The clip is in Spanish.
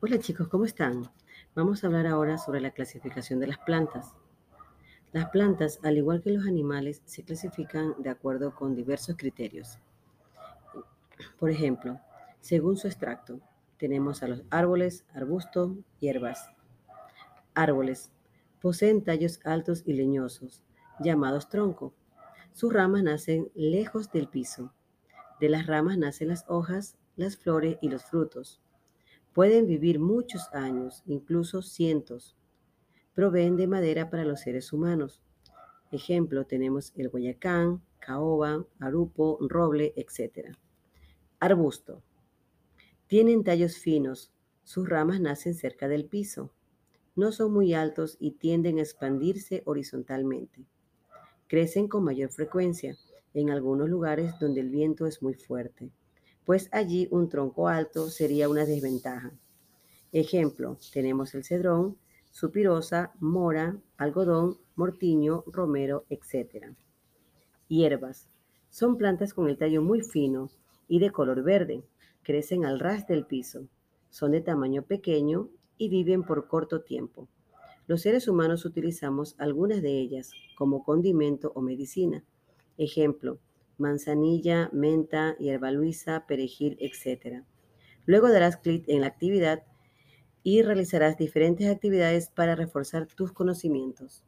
Hola chicos, ¿cómo están? Vamos a hablar ahora sobre la clasificación de las plantas. Las plantas, al igual que los animales, se clasifican de acuerdo con diversos criterios. Por ejemplo, según su extracto, tenemos a los árboles, arbustos, hierbas. Árboles. Poseen tallos altos y leñosos, llamados tronco. Sus ramas nacen lejos del piso. De las ramas nacen las hojas, las flores y los frutos. Pueden vivir muchos años, incluso cientos. Proveen de madera para los seres humanos. Ejemplo, tenemos el guayacán, caoba, arupo, roble, etc. Arbusto. Tienen tallos finos. Sus ramas nacen cerca del piso. No son muy altos y tienden a expandirse horizontalmente. Crecen con mayor frecuencia en algunos lugares donde el viento es muy fuerte pues allí un tronco alto sería una desventaja. Ejemplo, tenemos el cedrón, supirosa, mora, algodón, mortiño, romero, etc. Hierbas. Son plantas con el tallo muy fino y de color verde. Crecen al ras del piso. Son de tamaño pequeño y viven por corto tiempo. Los seres humanos utilizamos algunas de ellas como condimento o medicina. Ejemplo, manzanilla, menta, hierba luisa, perejil, etc. Luego darás clic en la actividad y realizarás diferentes actividades para reforzar tus conocimientos.